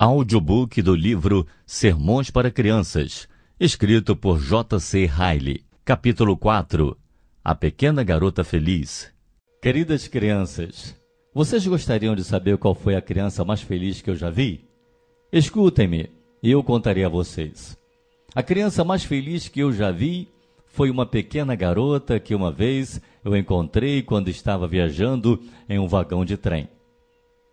Audiobook do livro Sermões para Crianças, escrito por J.C. Riley. Capítulo 4 A Pequena Garota Feliz. Queridas crianças, vocês gostariam de saber qual foi a criança mais feliz que eu já vi? Escutem-me e eu contarei a vocês. A criança mais feliz que eu já vi foi uma pequena garota que uma vez eu encontrei quando estava viajando em um vagão de trem.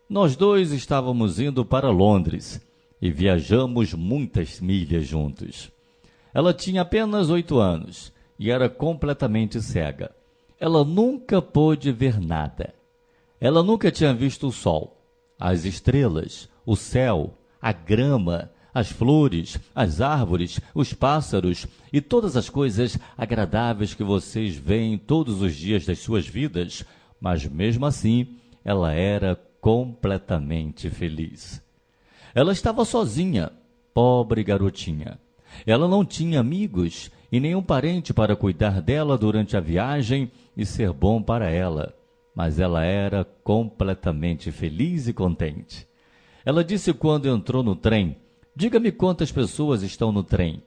Nós dois estávamos indo para Londres e viajamos muitas milhas juntos. Ela tinha apenas oito anos e era completamente cega. Ela nunca pôde ver nada. Ela nunca tinha visto o sol, as estrelas, o céu, a grama, as flores, as árvores, os pássaros e todas as coisas agradáveis que vocês veem todos os dias das suas vidas, mas mesmo assim ela era completamente feliz. Ela estava sozinha, pobre garotinha. Ela não tinha amigos e nenhum parente para cuidar dela durante a viagem e ser bom para ela, mas ela era completamente feliz e contente. Ela disse quando entrou no trem: Diga-me quantas pessoas estão no trem.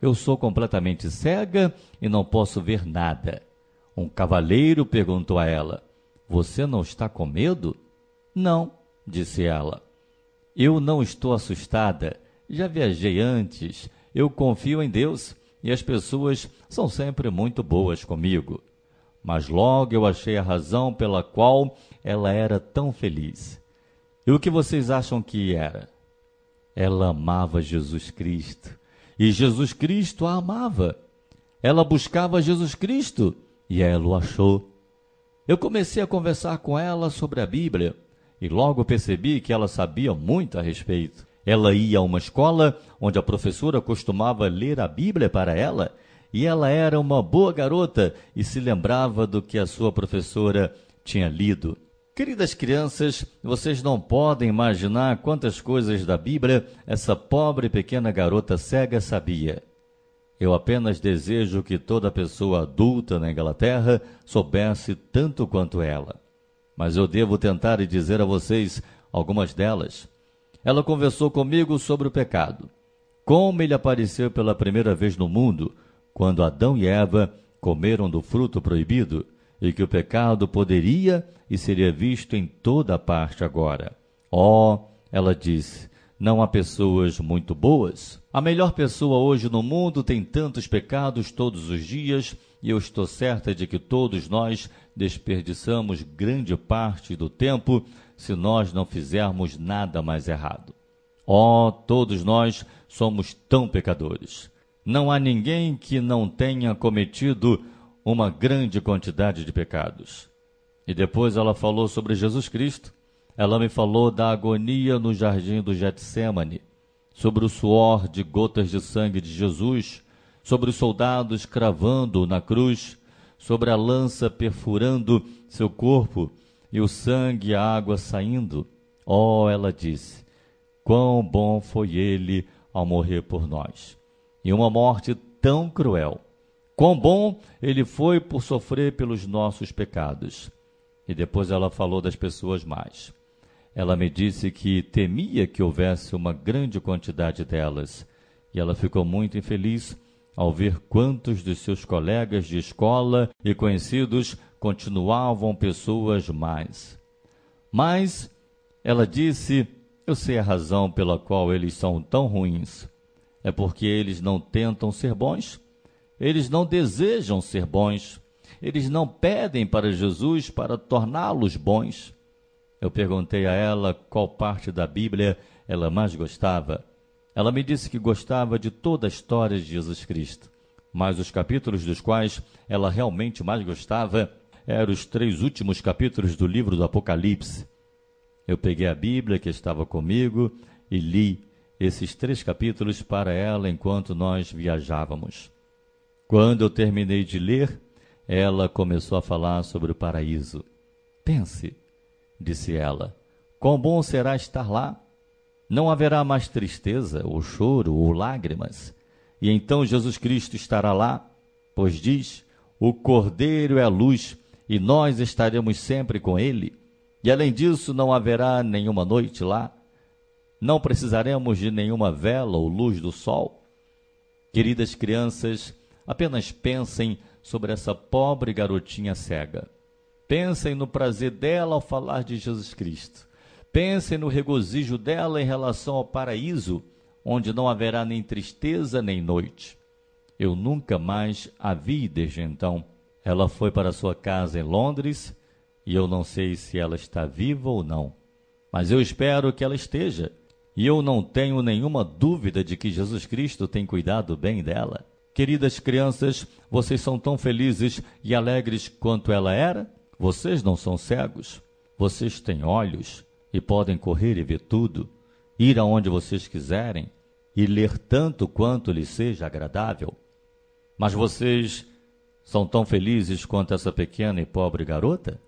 Eu sou completamente cega e não posso ver nada. Um cavaleiro perguntou a ela: Você não está com medo? Não, disse ela. Eu não estou assustada. Já viajei antes. Eu confio em Deus e as pessoas são sempre muito boas comigo. Mas logo eu achei a razão pela qual ela era tão feliz. E o que vocês acham que era? Ela amava Jesus Cristo. E Jesus Cristo a amava. Ela buscava Jesus Cristo e ela o achou. Eu comecei a conversar com ela sobre a Bíblia e logo percebi que ela sabia muito a respeito. Ela ia a uma escola onde a professora costumava ler a Bíblia para ela, e ela era uma boa garota e se lembrava do que a sua professora tinha lido. Queridas crianças, vocês não podem imaginar quantas coisas da Bíblia essa pobre pequena garota cega sabia. Eu apenas desejo que toda pessoa adulta na Inglaterra soubesse tanto quanto ela mas eu devo tentar e dizer a vocês algumas delas. Ela conversou comigo sobre o pecado, como ele apareceu pela primeira vez no mundo, quando Adão e Eva comeram do fruto proibido, e que o pecado poderia e seria visto em toda parte agora. Oh, ela disse, não há pessoas muito boas. A melhor pessoa hoje no mundo tem tantos pecados todos os dias e eu estou certa de que todos nós desperdiçamos grande parte do tempo se nós não fizermos nada mais errado. Oh, todos nós somos tão pecadores. Não há ninguém que não tenha cometido uma grande quantidade de pecados. E depois ela falou sobre Jesus Cristo. Ela me falou da agonia no jardim do Getsemane, sobre o suor de gotas de sangue de Jesus sobre os soldados cravando na cruz, sobre a lança perfurando seu corpo e o sangue e a água saindo. Oh, ela disse, quão bom foi ele ao morrer por nós. E uma morte tão cruel. Quão bom ele foi por sofrer pelos nossos pecados. E depois ela falou das pessoas mais. Ela me disse que temia que houvesse uma grande quantidade delas. E ela ficou muito infeliz ao ver quantos de seus colegas de escola e conhecidos continuavam pessoas mais. Mas ela disse: Eu sei a razão pela qual eles são tão ruins. É porque eles não tentam ser bons, eles não desejam ser bons, eles não pedem para Jesus para torná-los bons. Eu perguntei a ela qual parte da Bíblia ela mais gostava. Ela me disse que gostava de toda a história de Jesus Cristo, mas os capítulos dos quais ela realmente mais gostava eram os três últimos capítulos do livro do Apocalipse. Eu peguei a Bíblia que estava comigo e li esses três capítulos para ela enquanto nós viajávamos. Quando eu terminei de ler, ela começou a falar sobre o paraíso. Pense, disse ela, quão bom será estar lá não haverá mais tristeza, ou choro, ou lágrimas. E então Jesus Cristo estará lá, pois diz: O Cordeiro é a luz, e nós estaremos sempre com ele. E além disso, não haverá nenhuma noite lá. não precisaremos de nenhuma vela ou luz do sol? Queridas crianças, apenas pensem sobre essa pobre garotinha cega. Pensem no prazer dela ao falar de Jesus Cristo. Pensem no regozijo dela em relação ao paraíso, onde não haverá nem tristeza nem noite. Eu nunca mais a vi desde então. Ela foi para sua casa em Londres e eu não sei se ela está viva ou não. Mas eu espero que ela esteja e eu não tenho nenhuma dúvida de que Jesus Cristo tem cuidado bem dela. Queridas crianças, vocês são tão felizes e alegres quanto ela era? Vocês não são cegos. Vocês têm olhos e podem correr e ver tudo, ir aonde vocês quiserem e ler tanto quanto lhes seja agradável. Mas vocês são tão felizes quanto essa pequena e pobre garota?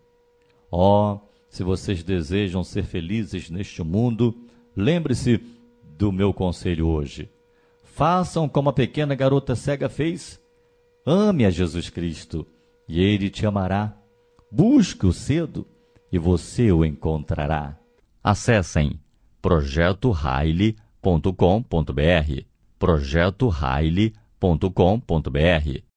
Oh, se vocês desejam ser felizes neste mundo, Lembre-se do meu conselho hoje. Façam como a pequena garota cega fez. Ame a Jesus Cristo e ele te amará. Busque-o cedo e você o encontrará. Acessem projetoraile.com.br projetoraile.com.br